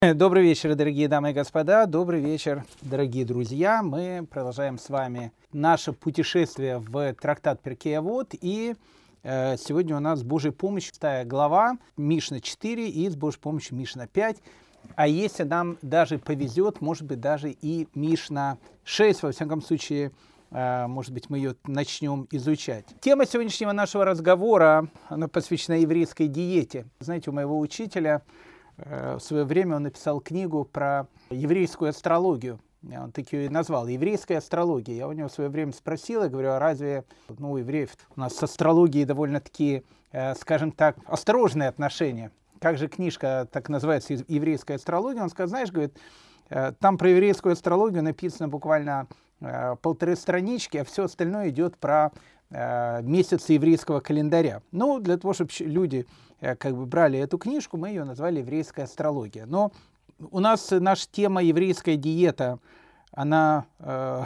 Добрый вечер, дорогие дамы и господа. Добрый вечер, дорогие друзья. Мы продолжаем с вами наше путешествие в трактат Перкея-Вот. И э, сегодня у нас с Божьей помощью шестая глава, Мишна 4 и с Божьей помощью Мишна 5. А если нам даже повезет, может быть, даже и Мишна 6, во всяком случае, э, может быть, мы ее начнем изучать. Тема сегодняшнего нашего разговора, она посвящена еврейской диете. Знаете, у моего учителя в свое время он написал книгу про еврейскую астрологию. Он так ее и назвал, еврейская астрология. Я у него в свое время спросил, я говорю, а разве ну, у евреев у нас с астрологией довольно-таки, э, скажем так, осторожные отношения? Как же книжка так называется, еврейская астрология? Он сказал, знаешь, говорит, э, там про еврейскую астрологию написано буквально полторы странички, а все остальное идет про месяцы еврейского календаря. Ну, для того, чтобы люди Э, как бы брали эту книжку, мы ее назвали «Еврейская астрология». Но у нас наша тема «Еврейская диета», она, э,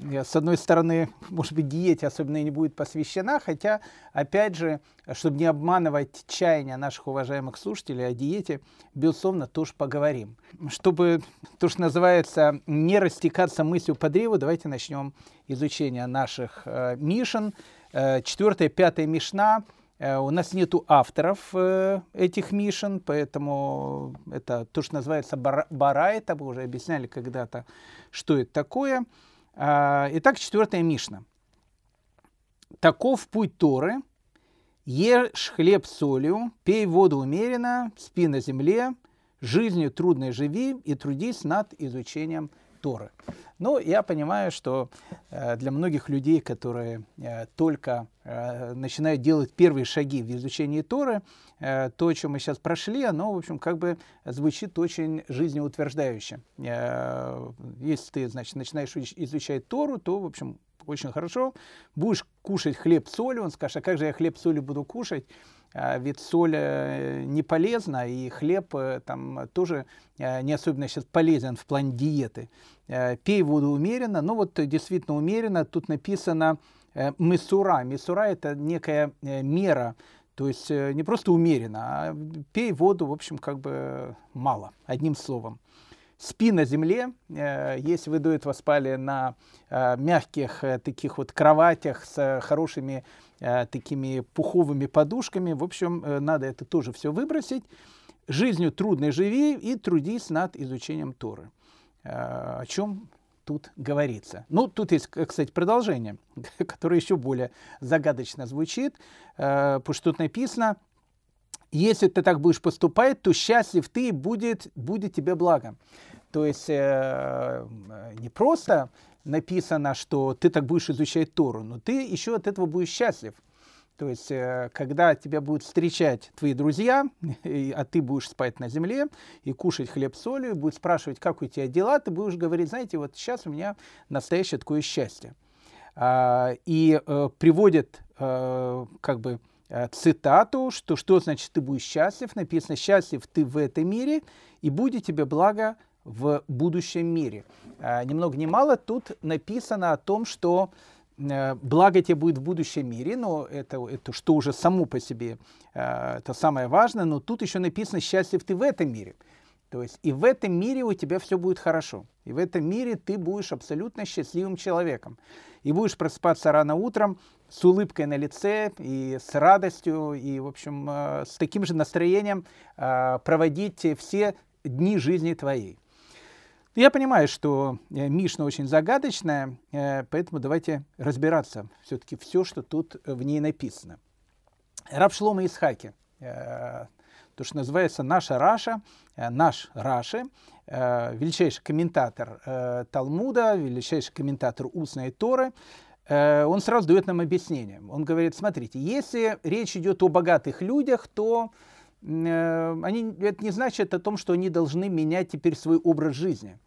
с одной стороны, может быть, диете особенно не будет посвящена, хотя, опять же, чтобы не обманывать чаяния наших уважаемых слушателей о диете, безусловно, тоже поговорим. Чтобы, то, что называется, не растекаться мыслью по древу, давайте начнем изучение наших э, мишен. Э, четвертая, пятая мишна – Э, у нас нету авторов э, этих мишен, поэтому это то, что называется бара, это вы уже объясняли когда-то, что это такое. А, итак, четвертая мишна. Таков путь Торы. Ешь хлеб солью, пей воду умеренно, спи на земле, жизнью трудной живи и трудись над изучением Торы. Но я понимаю, что э, для многих людей, которые э, только э, начинают делать первые шаги в изучении Торы, то, о чем мы сейчас прошли, оно, в общем, как бы звучит очень жизнеутверждающе. Если ты, значит, начинаешь изучать Тору, то, в общем, очень хорошо. Будешь кушать хлеб солью, он скажет, а как же я хлеб солью буду кушать? А ведь соль э, не полезна, и хлеб э, там тоже э, не особенно сейчас полезен в плане диеты. Пей воду умеренно, ну вот действительно умеренно, тут написано месура. Месура это некая мера, то есть не просто умеренно, а пей воду, в общем, как бы мало, одним словом. Спи на земле, если вы до этого спали на мягких таких вот кроватях с хорошими Э, такими пуховыми подушками. В общем, э, надо это тоже все выбросить. Жизнью трудной живи и трудись над изучением Торы. Э, о чем тут говорится. Ну, тут есть, кстати, продолжение, которое еще более загадочно звучит, потому что тут написано, если ты так будешь поступать, то счастлив ты, будет, будет тебе благо. То есть не просто написано, что ты так будешь изучать Тору, но ты еще от этого будешь счастлив. То есть, э, когда тебя будут встречать твои друзья, а ты будешь спать на земле и кушать хлеб с солью, будут спрашивать, как у тебя дела, ты будешь говорить, знаете, вот сейчас у меня настоящее такое счастье. А, и э, приводит э, как бы цитату, что что значит ты будешь счастлив, написано «счастлив ты в этом мире, и будет тебе благо в будущем мире». А, ни много ни мало тут написано о том, что э, благо тебе будет в будущем мире, но это, это что уже само по себе, э, это самое важное, но тут еще написано «счастлив ты в этом мире». То есть и в этом мире у тебя все будет хорошо. И в этом мире ты будешь абсолютно счастливым человеком. И будешь просыпаться рано утром с улыбкой на лице и с радостью, и, в общем, э, с таким же настроением проводить все дни жизни твоей. Я понимаю, что э, Мишна очень загадочная, э, поэтому давайте разбираться все-таки все, что тут э, в ней написано. Раб Шлома Исхаки, то, что называется наша Раша, наш Раши, величайший комментатор Талмуда, величайший комментатор устной Торы, он сразу дает нам объяснение. Он говорит, смотрите, если речь идет о богатых людях, то они, это не значит о том, что они должны менять теперь свой образ жизни.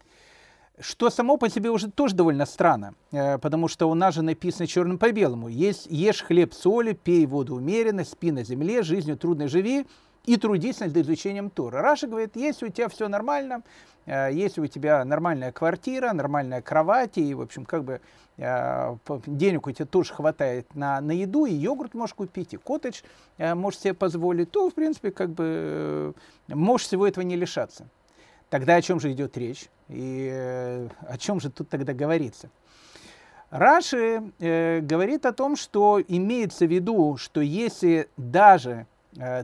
Что само по себе уже тоже довольно странно, э, потому что у нас же написано черным по белому. Есть, ешь хлеб соли, пей воду умеренно, спи на земле, жизнью трудно живи и трудись над изучением Тора. Раша говорит, если у тебя все нормально, э, если у тебя нормальная квартира, нормальная кровать, и, в общем, как бы Э, денег у тебя тоже хватает на, на еду, и йогурт можешь купить, и коттедж э, можешь себе позволить, то, в принципе, как бы э, можешь всего этого не лишаться. Тогда о чем же идет речь? И э, о чем же тут тогда говорится? Раши э, говорит о том, что имеется в виду, что если даже э,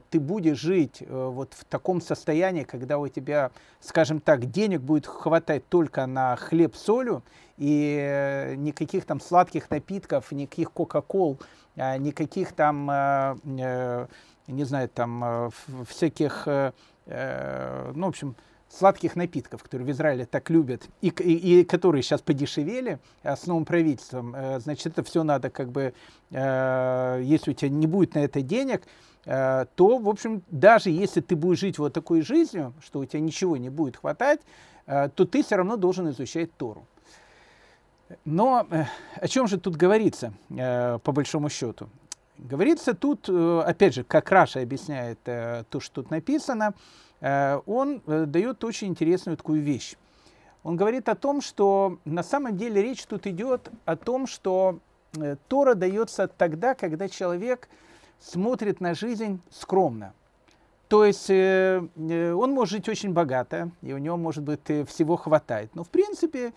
ты будешь жить э, вот в таком состоянии, когда у тебя, скажем так, денег будет хватать только на хлеб солью, и э, никаких там сладких напитков, никаких кока-кол, э, никаких там, э, э, не знаю, там э, всяких, э, э, ну, в общем, сладких напитков, которые в Израиле так любят, и, и, и которые сейчас подешевели с новым правительством, э, значит, это все надо как бы, э, если у тебя не будет на это денег, э, то, в общем, даже если ты будешь жить вот такой жизнью, что у тебя ничего не будет хватать, то ты все равно должен изучать Тору. Но о чем же тут говорится, по большому счету? Говорится тут, опять же, как Раша объясняет то, что тут написано, Э, он э, дает очень интересную такую вещь. Он говорит о том, что на самом деле речь тут идет о том, что э, Тора дается тогда, когда человек смотрит на жизнь скромно. То есть он может жить очень богато, и у него, может быть, всего хватает. Но, в принципе,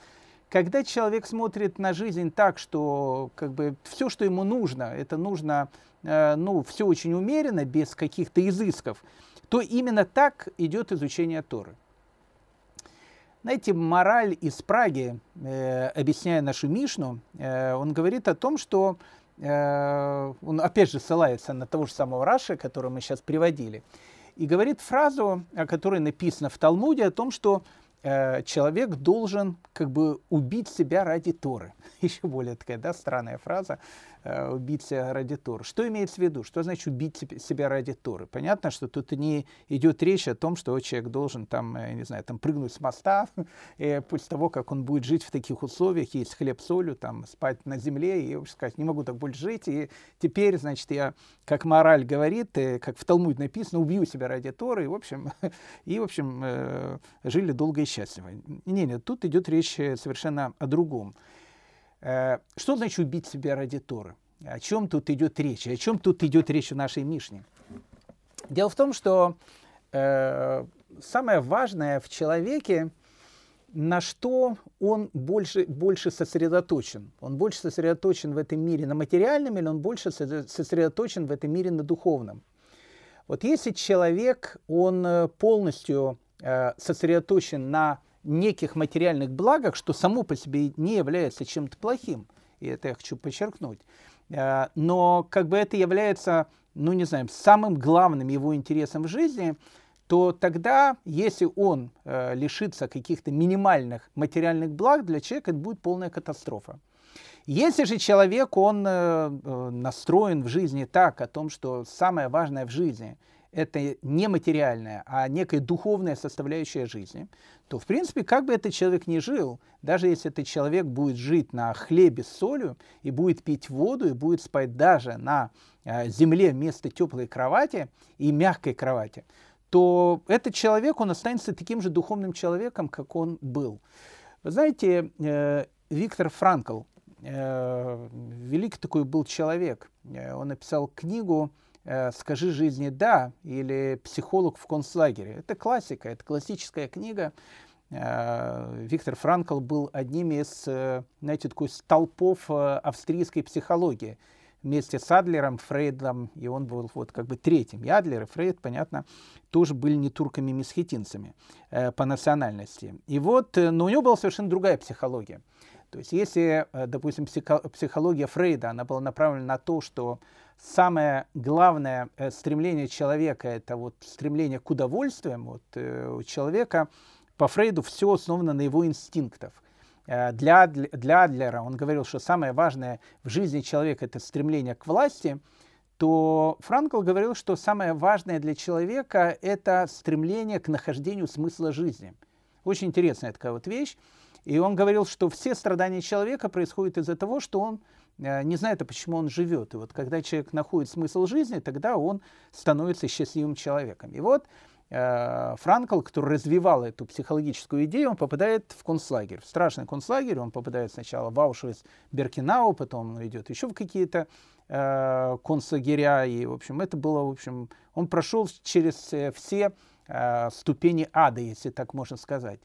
когда человек смотрит на жизнь так, что как бы все, что ему нужно, это нужно, ну, все очень умеренно, без каких-то изысков, то именно так идет изучение Торы. Знаете, мораль из Праги, э, объясняя нашу Мишну, э, он говорит о том, что э, он опять же ссылается на того же самого Раши, который мы сейчас приводили, и говорит фразу, о которой написано в Талмуде, о том, что э, человек должен как бы убить себя ради Торы. Еще более такая да, странная фраза. Э, убить себя ради Торы. Что имеется в виду? Что значит убить себя ради Торы? Понятно, что тут не идет речь о том, что человек должен там, э, не знаю, там прыгнуть с моста, и после того, как он будет жить в таких условиях, есть хлеб с солью, там, спать на земле, и сказать, не могу так больше жить, и теперь, значит, я, как мораль говорит, э, как в Талмуде написано, убью себя ради Торы, и, в общем, и, в общем жили долго и счастливо. Не, нет, тут идет речь совершенно о другом. Э, что значит убить себя ради Торы? О чем тут идет речь? О чем тут идет речь в нашей Мишне? Дело в том, что э, самое важное в человеке, на что он больше, больше сосредоточен. Он больше сосредоточен в этом мире на материальном или он больше сосредоточен в этом мире на духовном. Вот если человек, он э, полностью э, сосредоточен на неких материальных благах, что само по себе не является чем-то плохим. И это я хочу подчеркнуть. Э, но как бы это является, ну не знаю, самым главным его интересом в жизни, то тогда, если он э, лишится каких-то минимальных материальных благ, для человека это будет полная катастрофа. Если же человек, он э, настроен в жизни так, о том, что самое важное в жизни – это не материальная, а некая духовная составляющая жизни, то, в принципе, как бы этот человек ни жил, даже если этот человек будет жить на хлебе с солью, и будет пить воду, и будет спать даже на э, земле вместо теплой кровати и мягкой кровати, то этот человек, он останется таким же духовным человеком, как он был. Вы знаете, э, Виктор Франкл, э, великий такой был человек, он написал книгу «Скажи жизни да» или «Психолог в концлагере». Это классика, это классическая книга. Э, Виктор Франкл был одним из, э, знаете, такой столпов австрийской психологии. Вместе с Адлером, Фрейдом, и он был вот как бы третьим. И Адлер, и Фрейд, понятно, тоже были не турками-месхетинцами по национальности. И вот, но у него была совершенно другая психология. То есть если, допустим, психология Фрейда, она была направлена на то, что самое главное э, стремление человека – это вот стремление к удовольствиям. Вот, э, у человека по Фрейду все основано на его инстинктах. Э, для, для Адлера он говорил, что самое важное в жизни человека – это стремление к власти, то Франкл говорил, что самое важное для человека – это стремление к нахождению смысла жизни. Очень интересная такая вот вещь. И он говорил, что все страдания человека происходят из-за того, что он Э, не знает, а почему он живет. И вот когда человек находит смысл жизни, тогда он становится счастливым человеком. И вот э, Франкл, который развивал эту психологическую идею, он попадает в концлагерь, в страшный концлагерь. Он попадает сначала в Аушвиц, Беркинау, потом он идет еще в какие-то э, концлагеря. И, в общем, это было, в общем, он прошел через э, все э, ступени ада, если так можно сказать.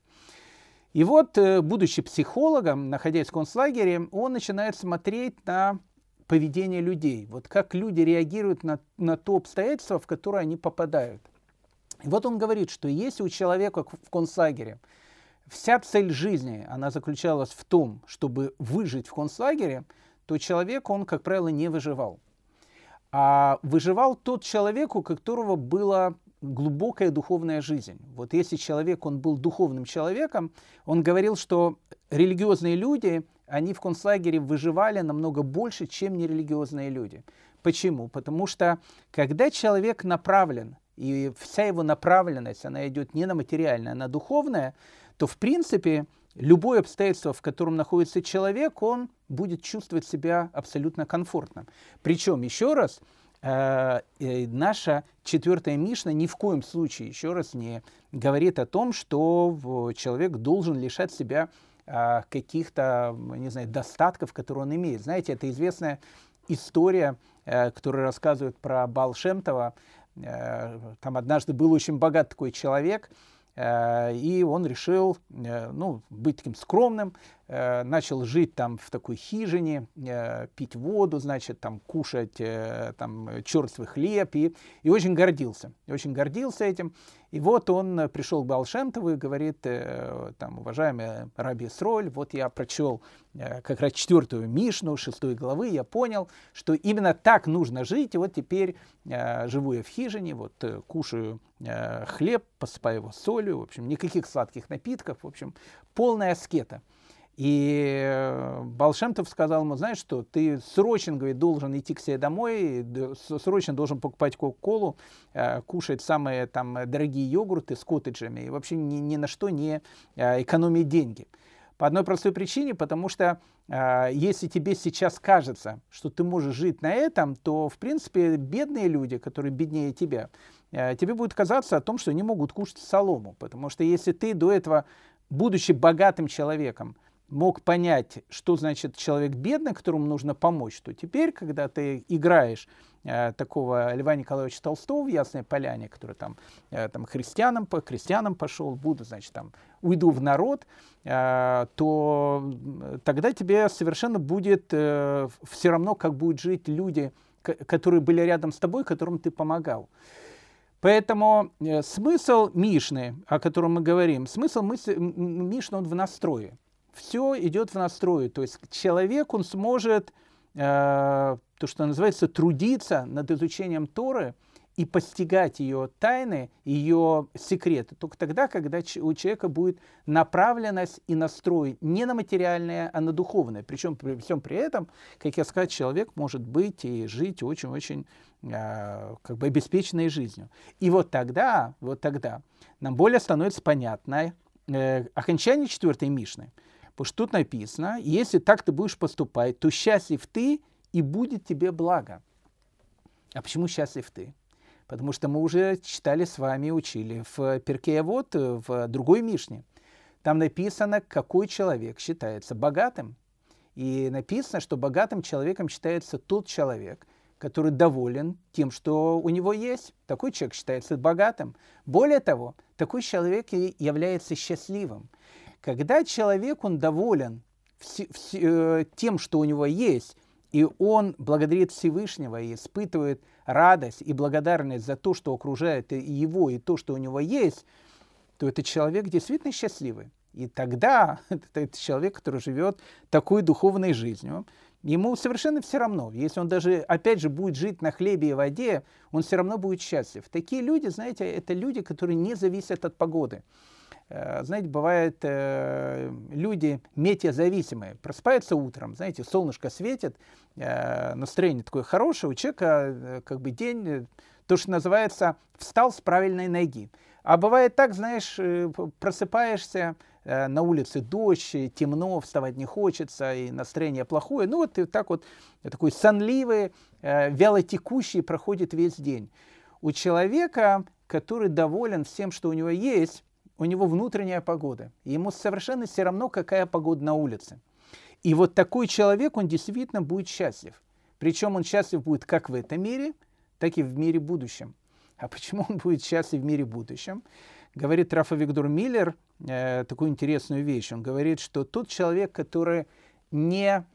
И вот, э, будучи психологом, находясь в концлагере, он начинает смотреть на поведение людей, вот как люди реагируют на, на то обстоятельство, в которое они попадают. И вот он говорит, что если у человека в концлагере вся цель жизни, она заключалась в том, чтобы выжить в концлагере, то человек, он, как правило, не выживал. А выживал тот человек, у которого была глубокая духовная жизнь. Вот если человек, он был духовным человеком, он говорил, что религиозные люди, они в концлагере выживали намного больше, чем нерелигиозные люди. Почему? Потому что когда человек направлен, и вся его направленность, она идет не на материальное, а на духовное, то в принципе любое обстоятельство, в котором находится человек, он будет чувствовать себя абсолютно комфортно. Причем, еще раз, э, наша четвертая Мишна ни в коем случае, еще раз, не говорит о том, что человек должен лишать себя э, каких-то, не знаю, достатков, которые он имеет. Знаете, это известная история, э, которая рассказывает про Балшемтова. Э, там однажды был очень богат такой человек, и он решил ну, быть таким скромным, начал жить там в такой хижине, пить воду, значит, там кушать там, черствый хлеб, и, и очень гордился, очень гордился этим. И вот он пришел к Балшемтову и говорит, там, уважаемый Раби Сроль, вот я прочел как раз четвертую Мишну, шестой главы, я понял, что именно так нужно жить, и вот теперь живу я в хижине, вот кушаю хлеб, посыпаю его солью, в общем, никаких сладких напитков, в общем, полная аскета. И э, Балшемтов сказал ему, знаешь что, ты срочно, говорит, должен идти к себе домой, срочно должен покупать кока-колу, э, кушать самые там дорогие йогурты с коттеджами и вообще ни, ни на что не э, экономить деньги. По одной простой причине, потому что э, если тебе сейчас кажется, что ты можешь жить на этом, то, в принципе, бедные люди, которые беднее тебя, э, тебе будет казаться о том, что они могут кушать солому. Потому что если ты до этого, будучи богатым человеком, мог понять, что значит человек бедный, которому нужно помочь, то теперь, когда ты играешь э, такого Льва Николаевича Толстого в Ясной Поляне, который там, э, там христианам, по крестьянам пошел, буду, значит, там, уйду в народ, э, то тогда тебе совершенно будет э, все равно, как будут жить люди, которые были рядом с тобой, которым ты помогал. Поэтому э, смысл Мишны, о котором мы говорим, смысл мысли, Мишны, он в настрое все идет в настрое. То есть человек, он сможет, э, то, что называется, трудиться над изучением Торы и постигать ее тайны, ее секреты. Только тогда, когда у человека будет направленность и настрой не на материальное, а на духовное. Причем при всем при этом, как я сказал, человек может быть и жить очень-очень э, как бы обеспеченной жизнью. И вот тогда, вот тогда нам более становится понятно э, окончание четвертой Мишны – Потому что тут написано, если так ты будешь поступать, то счастлив ты и будет тебе благо. А почему счастлив ты? Потому что мы уже читали с вами, учили в Перкея вот в другой Мишне. Там написано, какой человек считается богатым. И написано, что богатым человеком считается тот человек, который доволен тем, что у него есть. Такой человек считается богатым. Более того, такой человек является счастливым. Когда человек, он доволен э, тем, что у него есть, и он благодарит Всевышнего и испытывает радость и благодарность за то, что окружает его, и то, что у него есть, то этот человек действительно счастливый. И тогда это человек, который живет такой духовной жизнью, ему совершенно все равно. Если он даже, опять же, будет жить на хлебе и воде, он все равно будет счастлив. Такие люди, знаете, это люди, которые не зависят от погоды. Э, знаете, бывает, э, люди метеозависимые, просыпаются утром, знаете, солнышко светит, э, настроение такое хорошее, у человека как бы день, то, что называется, встал с правильной ноги. А бывает так, знаешь, просыпаешься, на улице дождь, темно, вставать не хочется, и настроение плохое. Ну вот и так вот такой сонливый, вялотекущий проходит весь день. У человека, который доволен всем, что у него есть, у него внутренняя погода. ему совершенно все равно, какая погода на улице. И вот такой человек, он действительно будет счастлив. Причем он счастлив будет как в этом мире, так и в мире будущем. А почему он будет счастлив в мире будущем? Говорит Рафа Виктор Миллер э, такую интересную вещь. Он говорит, что тот человек, который не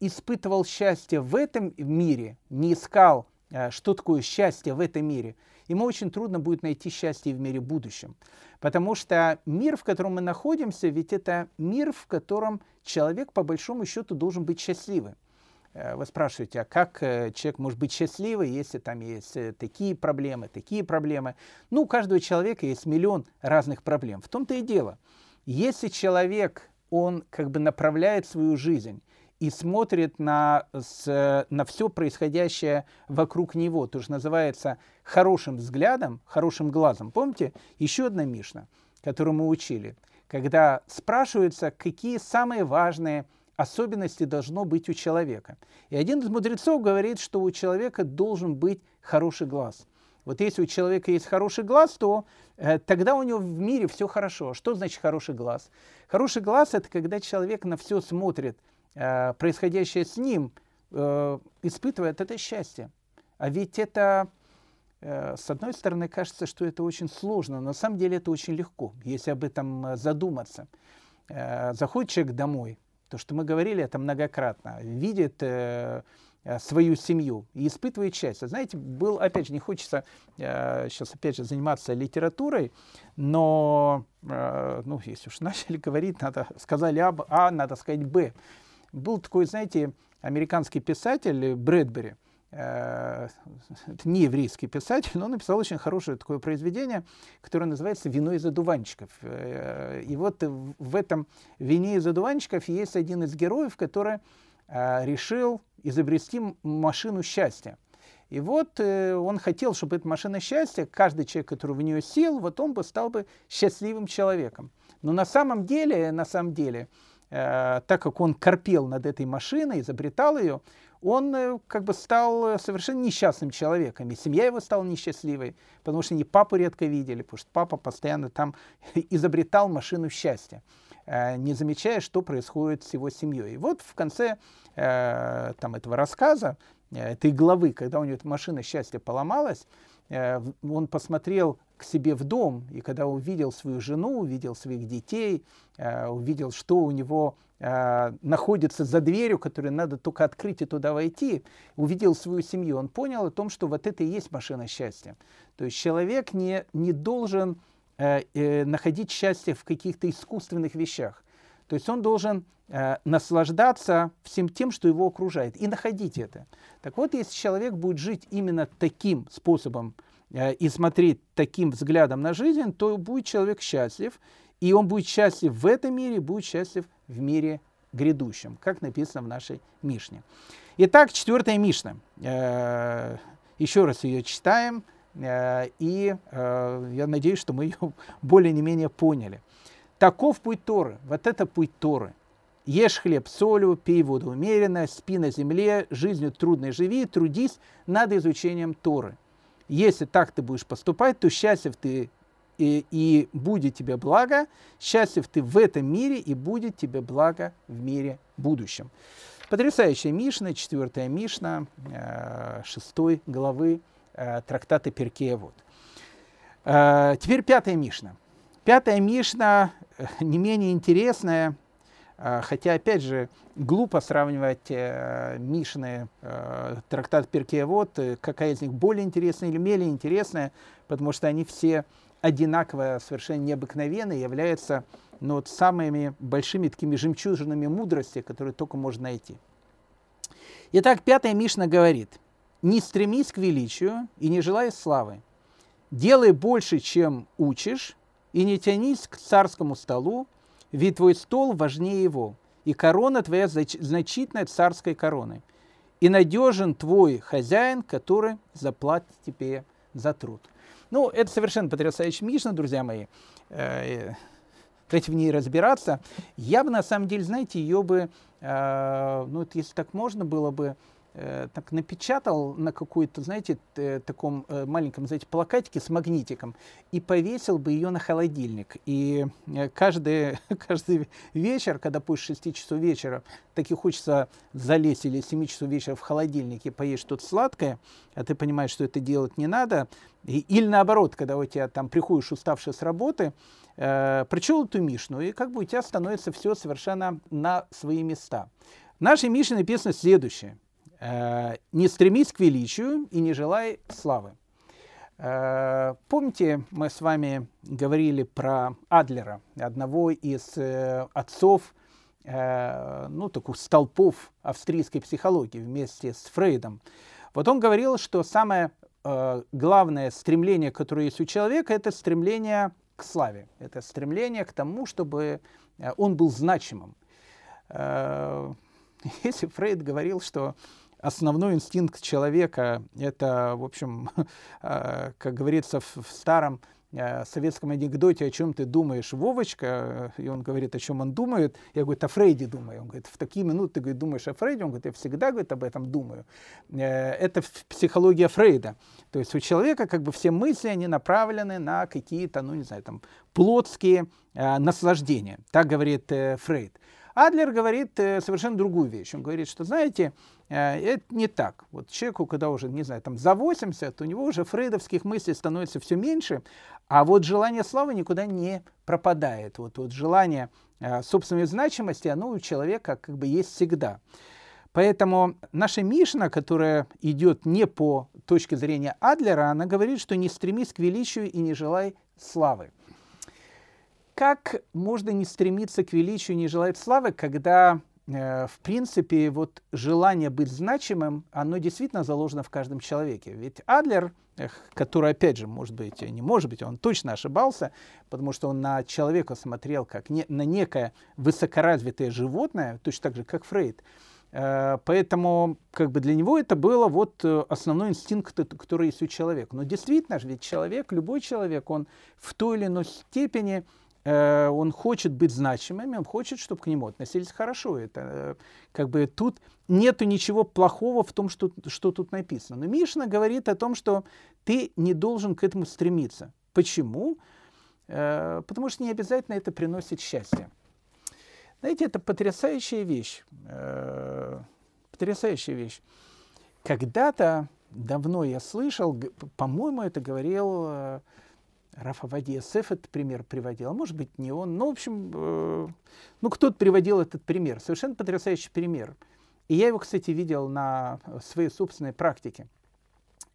испытывал счастье в этом мире, не искал, э, что такое счастье в этом мире, ему очень трудно будет найти счастье в мире будущем. Потому что мир, в котором мы находимся, ведь это мир, в котором человек, по большому счету, должен быть счастливым. Э, вы спрашиваете, а как э, человек может быть счастливый, если там есть э, такие проблемы, такие проблемы? Ну, у каждого человека есть миллион разных проблем. В том-то и дело. Если человек, он как бы направляет свою жизнь и смотрит на, с, на все происходящее вокруг него, то, что называется хорошим взглядом, хорошим глазом. Помните, еще одна Мишна, которую мы учили, когда спрашиваются, какие самые важные особенности должно быть у человека. И один из мудрецов говорит, что у человека должен быть хороший глаз. Вот если у человека есть хороший глаз, то э, тогда у него в мире все хорошо. Что значит хороший глаз? Хороший глаз это когда человек на все смотрит, э, происходящее с ним, э, испытывает это счастье. А ведь это, э, с одной стороны, кажется, что это очень сложно, но на самом деле это очень легко, если об этом задуматься. Заходит человек домой, то, что мы говорили это многократно, видит свою семью и испытывает счастье. Знаете, был, опять же, не хочется э, сейчас, опять же, заниматься литературой, но, э, ну, если уж начали говорить, надо сказали А, а надо сказать Б. Был такой, знаете, американский писатель Брэдбери, Э, это не еврейский писатель, но он написал очень хорошее такое произведение, которое называется «Вино из одуванчиков». Э, и вот в этом «Вине из одуванчиков» есть один из героев, который э, решил изобрести машину счастья. И вот он хотел, чтобы эта машина счастья, каждый человек, который в нее сел, вот он бы стал бы счастливым человеком. Но на самом деле, на самом деле, так как он корпел над этой машиной, изобретал ее, он э, как бы стал э, совершенно несчастным человеком. И семья его стала несчастливой, потому что они папу редко видели, потому что папа постоянно там изобретал машину счастья, э, не замечая, что происходит с его семьей. И вот в конце там, этого рассказа, этой главы, когда у него эта машина счастья поломалась, он посмотрел к себе в дом, и когда увидел свою жену, увидел своих детей, увидел, что у него э, находится за дверью, которую надо только открыть и туда войти, увидел свою семью, он понял о том, что вот это и есть машина счастья. То есть человек не, не должен э, э, находить счастье в каких-то искусственных вещах. То есть он должен э, наслаждаться всем тем, что его окружает, и находить это. Так вот, если человек будет жить именно таким способом э, и смотреть таким взглядом на жизнь, то будет человек счастлив, и он будет счастлив в этом мире, будет счастлив в мире грядущем, как написано в нашей Мишне. Итак, четвертая Мишна. Э, еще раз ее читаем, э, и э, я надеюсь, что мы ее более-не-менее поняли. Таков путь Торы, вот это путь Торы. Ешь хлеб солью, пей воду умеренно, спи на земле, жизнью трудной живи, трудись над изучением Торы. Если так ты будешь поступать, то счастлив ты и, и будет тебе благо, счастлив ты в этом мире, и будет тебе благо в мире будущем. Потрясающая Мишна, четвертая Мишна, э, шестой главы э, трактата Перкея. Вот. Э, теперь пятая Мишна. Пятая Мишна не менее интересная, хотя, опять же, глупо сравнивать Мишны, трактат Перкея, вот, какая из них более интересная или менее интересная, потому что они все одинаково совершенно необыкновенной, является ну, вот самыми большими такими жемчужинами мудрости, которые только можно найти. Итак, пятая Мишна говорит, не стремись к величию и не желай славы. Делай больше, чем учишь, и не тянись к царскому столу, ведь твой стол важнее его, и корона твоя значительная царской короной. И надежен твой хозяин, который заплатит тебе за труд. Ну, это совершенно потрясающая Мишна, друзья мои. Э, давайте в ней разбираться. Я бы, на самом деле, знаете, ее бы, э, ну, если так можно было бы, э, так напечатал на какой-то, знаете, э, таком э, маленьком, знаете, плакатике с магнитиком и повесил бы ее на холодильник. И каждый, каждый вечер, когда после 6 часов вечера так и хочется залезть или 7 часов вечера в холодильник и поесть что-то сладкое, а ты понимаешь, что это делать не надо, и, или наоборот, когда у тебя там приходишь уставший с работы, э, прочел эту Мишну, и как бы у тебя становится все совершенно на свои места. В нашей Мишне написано следующее. Э, «Не стремись к величию и не желай славы». Э, помните, мы с вами говорили про Адлера, одного из э, отцов, ну, таких столпов австрийской психологии вместе с Фрейдом. Вот он говорил, что самое главное стремление, которое есть у человека, это стремление к славе, это стремление к тому, чтобы он был значимым. Если Фрейд говорил, что основной инстинкт человека — это, в общем, а, как говорится в старом а, советском анекдоте «О чем ты думаешь, Вовочка?» И он говорит, о чем он думает. Я говорю, о Фрейде думаю. Он говорит, в такие минуты ты говорит, думаешь о Фрейде? Он говорит, я всегда говорит, об этом думаю. Э, это психология Фрейда. То есть у человека как бы все мысли, они направлены на какие-то, ну не знаю, там, плотские э, наслаждения. Так говорит э, Фрейд. Адлер говорит э, совершенно другую вещь. Он говорит, что, знаете, э, это не так. Вот человеку, когда уже, не знаю, там за 80, у него уже фрейдовских мыслей становится все меньше, а вот желание славы никуда не пропадает. Вот, вот желание э, собственной значимости, оно у человека как бы есть всегда. Поэтому наша Мишна, которая идет не по точке зрения Адлера, она говорит, что не стремись к величию и не желай славы. Как можно не стремиться к величию, не желать славы, когда, э, в принципе, вот желание быть значимым, оно действительно заложено в каждом человеке. Ведь Адлер, который, опять же, может быть, не может быть, он точно ошибался, потому что он на человека смотрел как не, на некое высокоразвитое животное, точно так же, как Фрейд. Э, поэтому как бы для него это было вот э, основной инстинкт, который есть у человека. Но действительно же, ведь человек, любой человек, он в той или иной степени Э, он хочет быть значимым, он хочет, чтобы к нему относились хорошо. Это э, как бы тут нету ничего плохого в том, что, что тут написано. Но Мишна говорит о том, что ты не должен к этому стремиться. Почему? Э, потому что не обязательно это приносит счастье. Знаете, это потрясающая вещь. Потрясающая вещь. Когда-то давно я слышал, по-моему, это говорил Рафа Вадиесеф этот пример приводил, а может быть не он, ну, в общем, э, ну, кто-то приводил этот пример, совершенно потрясающий пример. И я его, кстати, видел на своей собственной практике.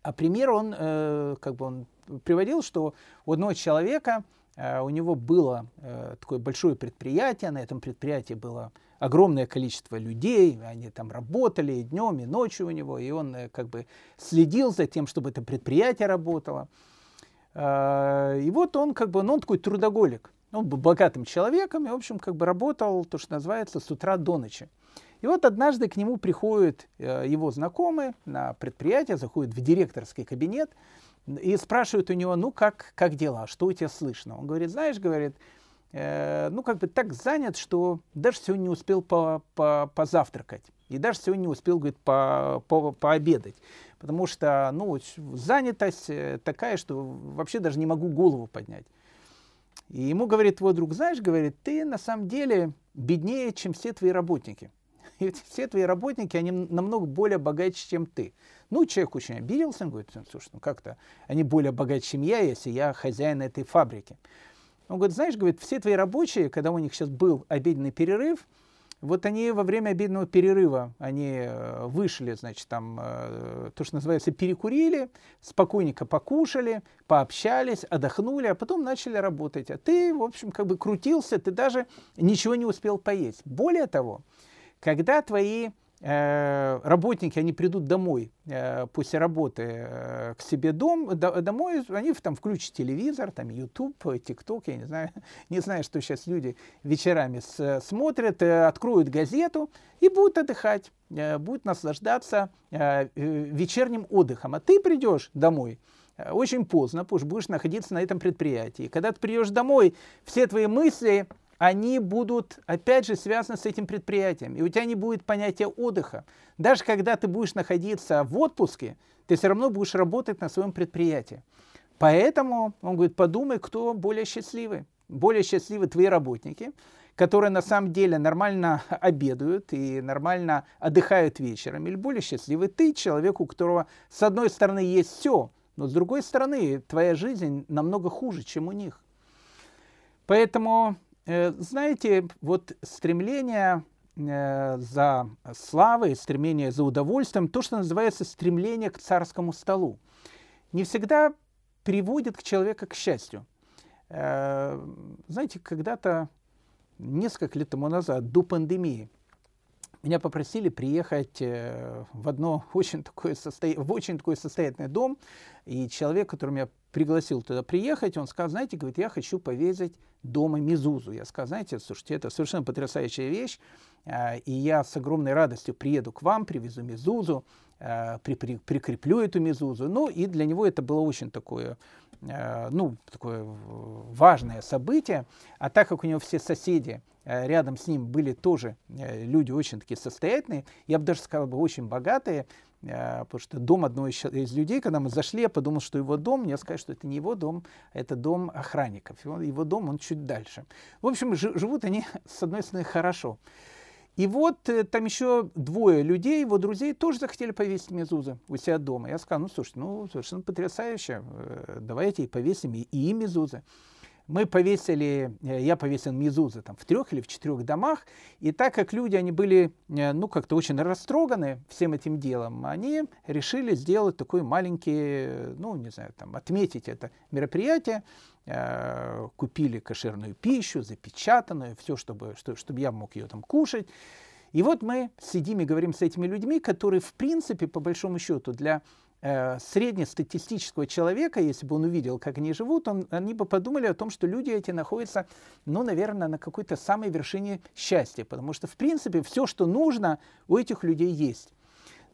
А пример он, э, как бы он приводил, что у одного человека, э, у него было э, такое большое предприятие, на этом предприятии было огромное количество людей, они там работали и днем, и ночью у него, и он э, как бы следил за тем, чтобы это предприятие работало. А, и вот он как бы, ну, он такой трудоголик. Он был богатым человеком и, в общем, как бы работал, то, что называется, с утра до ночи. И вот однажды к нему приходит э, его знакомый на предприятие, заходит в директорский кабинет и спрашивает у него, ну, как, как дела, что у тебя слышно? Он говорит, знаешь, говорит, э, ну, как бы так занят, что даже сегодня не успел по, по, позавтракать. И даже сегодня не успел, говорит, по, по, пообедать потому что ну, занятость э, такая, что вообще даже не могу голову поднять. И ему говорит твой друг, знаешь, говорит, ты на самом деле беднее, чем все твои работники. И все твои работники, они намного более богаче, чем ты. Ну, человек очень обиделся, он говорит, слушай, ну как-то они более богаче, чем я, если я хозяин этой фабрики. Он говорит, знаешь, говорит, все твои рабочие, когда у них сейчас был обеденный перерыв, вот они во время обеденного перерыва, они э, вышли, значит, там, э, то, что называется, перекурили, спокойненько покушали, пообщались, отдохнули, а потом начали работать. А ты, в общем, как бы крутился, ты даже ничего не успел поесть. Более того, когда твои работники, они придут домой э, после работы э, к себе дом, домой, они там включат телевизор, там YouTube, TikTok, я не знаю, не знаю, что сейчас люди вечерами смотрят, откроют газету и будут отдыхать, будут наслаждаться вечерним отдыхом. А ты придешь домой, очень поздно, потому что будешь находиться на этом предприятии. Когда ты придешь домой, все твои мысли они будут, опять же, связаны с этим предприятием. И у тебя не будет понятия отдыха. Даже когда ты будешь находиться в отпуске, ты все равно будешь работать на своем предприятии. Поэтому, он говорит, подумай, кто более счастливый. Более счастливы твои работники, которые на самом деле нормально обедают и нормально отдыхают вечером. Или более счастливый ты, человек, у которого с одной стороны есть все, но с другой стороны твоя жизнь намного хуже, чем у них. Поэтому знаете, вот стремление э, за славой, стремление за удовольствием, то, что называется стремление к царскому столу, не всегда приводит к человеку к счастью. Э, знаете, когда-то, несколько лет тому назад, до пандемии, меня попросили приехать в одно очень такое состо... в очень такой состоятельный дом, и человек, который меня пригласил туда приехать, он сказал, знаете, говорит, я хочу повесить дома Мизузу. Я сказал, знаете, слушайте, это совершенно потрясающая вещь, а, и я с огромной радостью приеду к вам, привезу Мизузу, а, при, при, прикреплю эту Мизузу. Ну, и для него это было очень такое, ну, такое важное событие. А так как у него все соседи рядом с ним были тоже люди очень такие состоятельные, я бы даже сказал бы очень богатые, Э, потому что дом одного из людей, когда мы зашли, я подумал, что его дом, мне сказали, что это не его дом, это дом охранников. Его дом, он чуть дальше. В общем, живут они, с одной стороны, хорошо. И вот э, там еще двое людей, его друзей, тоже захотели повесить мезузы у себя дома. Я сказал, ну, слушай, ну, совершенно потрясающе, э, давайте повесим и им мезузы мы повесили, э, я повесил мизузы там в трех или в четырех домах, и так как люди, они были, э, ну, как-то очень растроганы всем этим делом, они решили сделать такой маленький, ну, не знаю, там, отметить это мероприятие, э, купили кошерную пищу, запечатанную, все, чтобы, что, чтобы я мог ее там кушать. И вот мы сидим и говорим с этими людьми, которые, в принципе, по большому счету, для э, среднестатистического человека, если бы он увидел, как они живут, он, они бы подумали о том, что люди эти находятся, ну, наверное, на какой-то самой вершине счастья, потому что, в принципе, все, что нужно, у этих людей есть.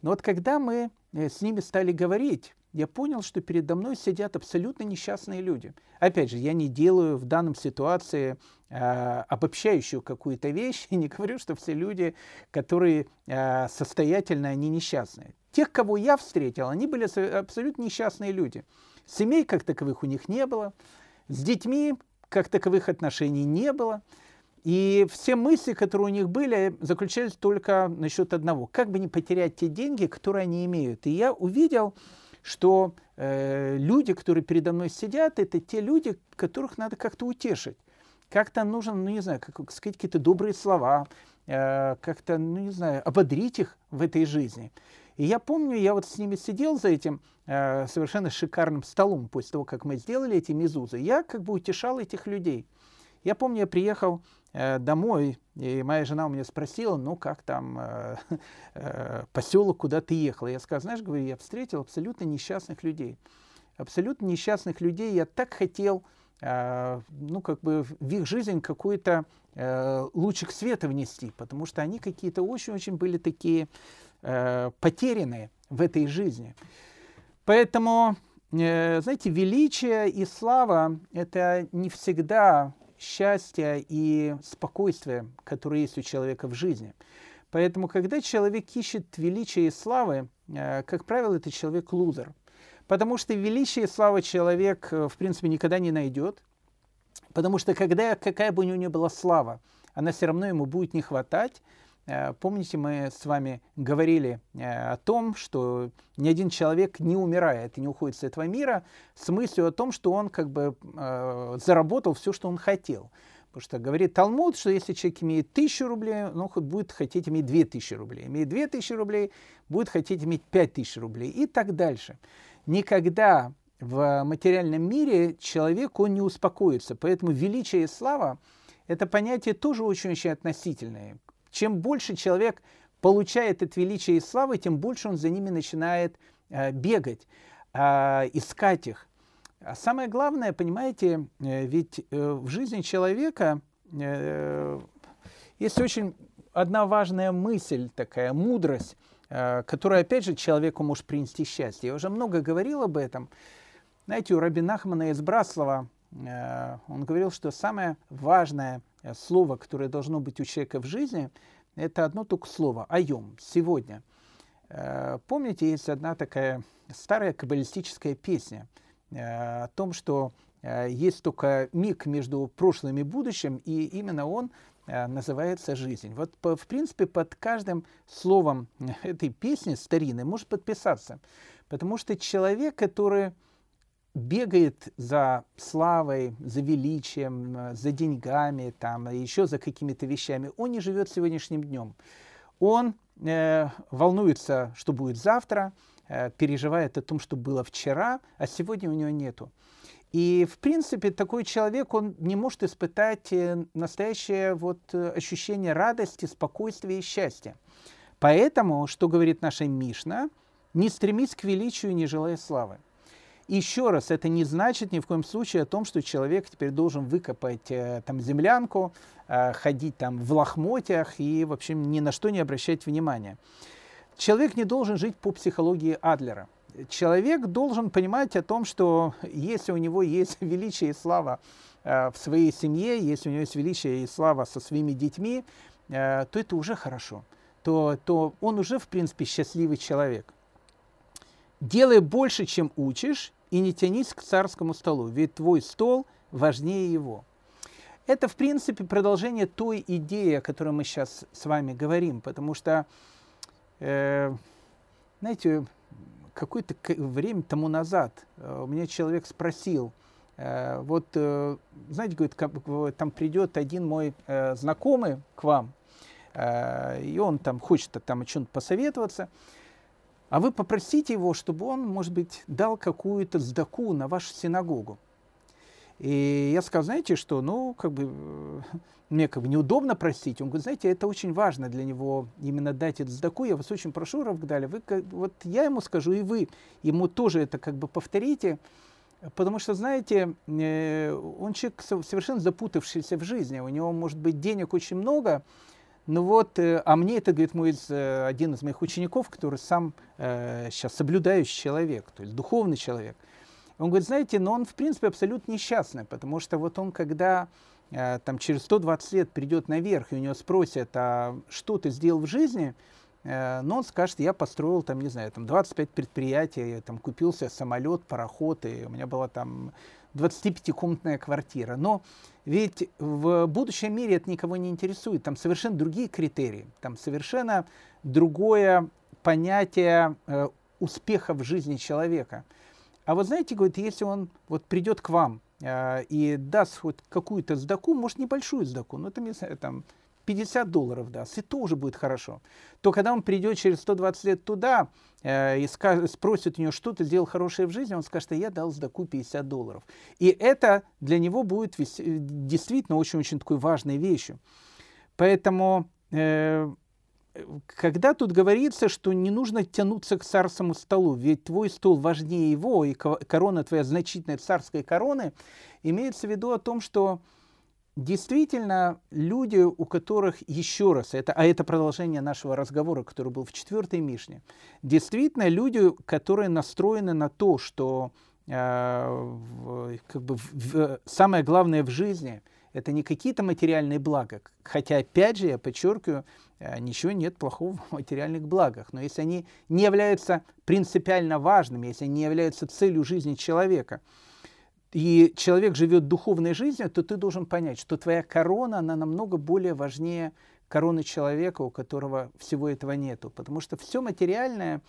Но вот когда мы э, с ними стали говорить, я понял, что передо мной сидят абсолютно несчастные люди. Опять же, я не делаю в данном ситуации э, обобщающую какую-то вещь и не говорю, что все люди, которые э, состоятельны, они несчастные. Тех, кого я встретил, они были абсолютно несчастные люди. Семей как таковых у них не было, с детьми как таковых отношений не было. И все мысли, которые у них были, заключались только насчет одного. Как бы не потерять те деньги, которые они имеют. И я увидел, что э, люди, которые передо мной сидят, это те люди, которых надо как-то утешить. Как-то нужно, ну не знаю, как сказать какие-то добрые слова, э, как-то, ну не знаю, ободрить их в этой жизни. И я помню, я вот с ними сидел за этим э, совершенно шикарным столом после того, как мы сделали эти мизузы. Я как бы утешал этих людей. Я помню, я приехал домой, и моя жена у меня спросила, ну как там э, э, поселок, куда ты ехал. Я сказал, знаешь, говорю, я встретил абсолютно несчастных людей. Абсолютно несчастных людей. Я так хотел, э, ну как бы в их жизнь какой-то э, лучик света внести, потому что они какие-то очень-очень были такие э, потеряны в этой жизни. Поэтому, э, знаете, величие и слава – это не всегда счастье и спокойствие, которое есть у человека в жизни. Поэтому, когда человек ищет величие и славы, э, как правило, это человек лузер. Потому что величие и слава человек, э, в принципе, никогда не найдет. Потому что когда, какая бы у него ни была слава, она все равно ему будет не хватать, помните, мы с вами говорили э, о том, что ни один человек не умирает и не уходит с этого мира с мыслью о том, что он как бы э, заработал все, что он хотел. Потому что говорит Талмуд, что если человек имеет тысячу рублей, он будет хотеть иметь две тысячи рублей. Имеет две тысячи рублей, будет хотеть иметь пять тысяч рублей и так дальше. Никогда в материальном мире человек, он не успокоится. Поэтому величие и слава – это понятие тоже очень-очень относительное. Чем больше человек получает от величия и славы, тем больше он за ними начинает э, бегать, э, искать их. А самое главное, понимаете, э, ведь в жизни человека есть очень одна важная мысль, такая мудрость, которая, опять же, человеку может принести счастье. Я уже много говорил об этом. Знаете, у Раби Нахмана из Браслова, он говорил, что самое важное слово, которое должно быть у человека в жизни, это одно только слово – айом, сегодня. Помните, есть одна такая старая каббалистическая песня о том, что есть только миг между прошлым и будущим, и именно он называется жизнь. Вот, в принципе, под каждым словом этой песни старинной может подписаться. Потому что человек, который бегает за славой, за величием, за деньгами, там, еще за какими-то вещами, он не живет сегодняшним днем. Он э, волнуется, что будет завтра, э, переживает о том, что было вчера, а сегодня у него нету. И, в принципе, такой человек, он не может испытать э, настоящее вот э, ощущение радости, спокойствия и счастья. Поэтому, что говорит наша Мишна, не стремись к величию, не желая славы. Еще раз, это не значит ни в коем случае о том, что человек теперь должен выкопать э, там землянку, э, ходить там в лохмотьях и, в общем, ни на что не обращать внимания. Человек не должен жить по психологии Адлера. Человек должен понимать о том, что если у него есть величие и слава э, в своей семье, если у него есть величие и слава со своими детьми, э, то это уже хорошо. То, то он уже, в принципе, счастливый человек. Делай больше, чем учишь, и не тянись к царскому столу, ведь твой стол важнее его. Это, в принципе, продолжение той идеи, о которой мы сейчас с вами говорим, потому что, э, знаете, какое-то время тому назад э, у меня человек спросил, э, вот, э, знаете, говорит, как, там придет один мой э, знакомый к вам, э, и он там хочет там о чем-то посоветоваться, а вы попросите его, чтобы он, может быть, дал какую-то сдаку на вашу синагогу. И я сказал, знаете что, ну, как бы, э, мне как бы неудобно просить. Он говорит, знаете, это очень важно для него именно дать эту сдаку. Я вас очень прошу, Равгдаля, вы, вот я ему скажу, и вы ему тоже это как бы повторите. Потому что, знаете, э, он человек совершенно запутавшийся в жизни. У него, может быть, денег очень много, ну вот, э, а мне это, говорит, мой э, один из моих учеников, который сам э, сейчас соблюдающий человек, то есть духовный человек. Он говорит, знаете, но он, в принципе, абсолютно несчастный, потому что вот он, когда э, там через 120 лет придет наверх, и у него спросят, а что ты сделал в жизни, э, но он скажет, я построил там, не знаю, там 25 предприятий, там купил себе самолет, пароход, и у меня была там 25-комнатная квартира. Но ведь в будущем мире это никого не интересует. Там совершенно другие критерии, там совершенно другое понятие э, успеха в жизни человека. А вот знаете, говорит, если он вот придет к вам э, и даст вот какую-то сдаку, может небольшую сдаку, ну там, не знаю, там 50 долларов даст, и то уже будет хорошо. То когда он придет через 120 лет туда э, и скажет, спросит у него, что ты сделал хорошее в жизни, он скажет, что я дал сдаку 50 долларов. И это для него будет э, действительно очень-очень такой важной вещью. Поэтому э, когда тут говорится, что не нужно тянуться к царскому столу, ведь твой стол важнее его, и корона твоя значительная царской короны, имеется в виду о том, что Действительно, люди, у которых, еще раз, это, а это продолжение нашего разговора, который был в четвертой Мишне, действительно, люди, которые настроены на то, что э, как бы в, в, самое главное в жизни – это не какие-то материальные блага. Хотя, опять же, я подчеркиваю, э, ничего нет плохого в материальных благах. Но если они не являются принципиально важными, если они не являются целью жизни человека – и человек живет духовной жизнью, то ты должен понять, что твоя корона, она намного более важнее короны человека, у которого всего этого нету. Потому что все материальное,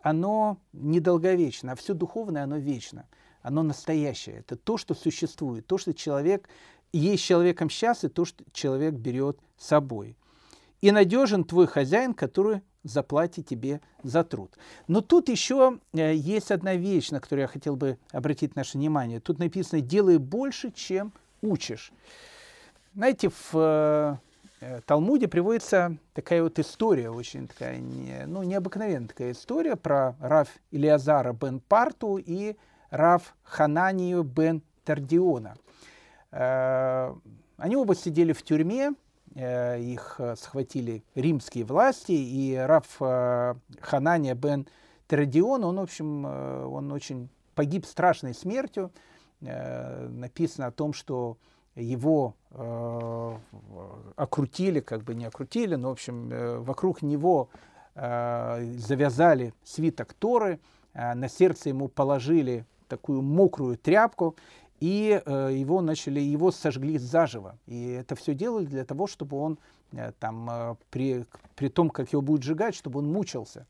оно недолговечно, а все духовное, оно вечно. Оно настоящее. Это то, что существует, то, что человек есть человеком сейчас, и то, что человек берет с собой. И надежен твой хозяин, который заплатит тебе за труд. Но тут еще э, есть одна вещь, на которую я хотел бы обратить наше внимание. Тут написано «делай больше, чем учишь». Знаете, в э, э, Талмуде приводится такая вот история, очень такая, ну, необыкновенная такая история про Рав Илиазара бен Парту и Рав Хананию бен Тардиона. Они оба сидели в тюрьме, их э, схватили римские власти, и Раф э, Ханания бен Традион, он, в общем, он очень погиб страшной смертью. Написано о том, что его э, окрутили, как бы не окрутили, но, в общем, э, вокруг него э, завязали свиток Торы, э, на сердце ему положили такую мокрую тряпку, и э, его начали, его сожгли заживо. И это все делали для того, чтобы он э, там, э, при, при том, как его будут сжигать, чтобы он мучился.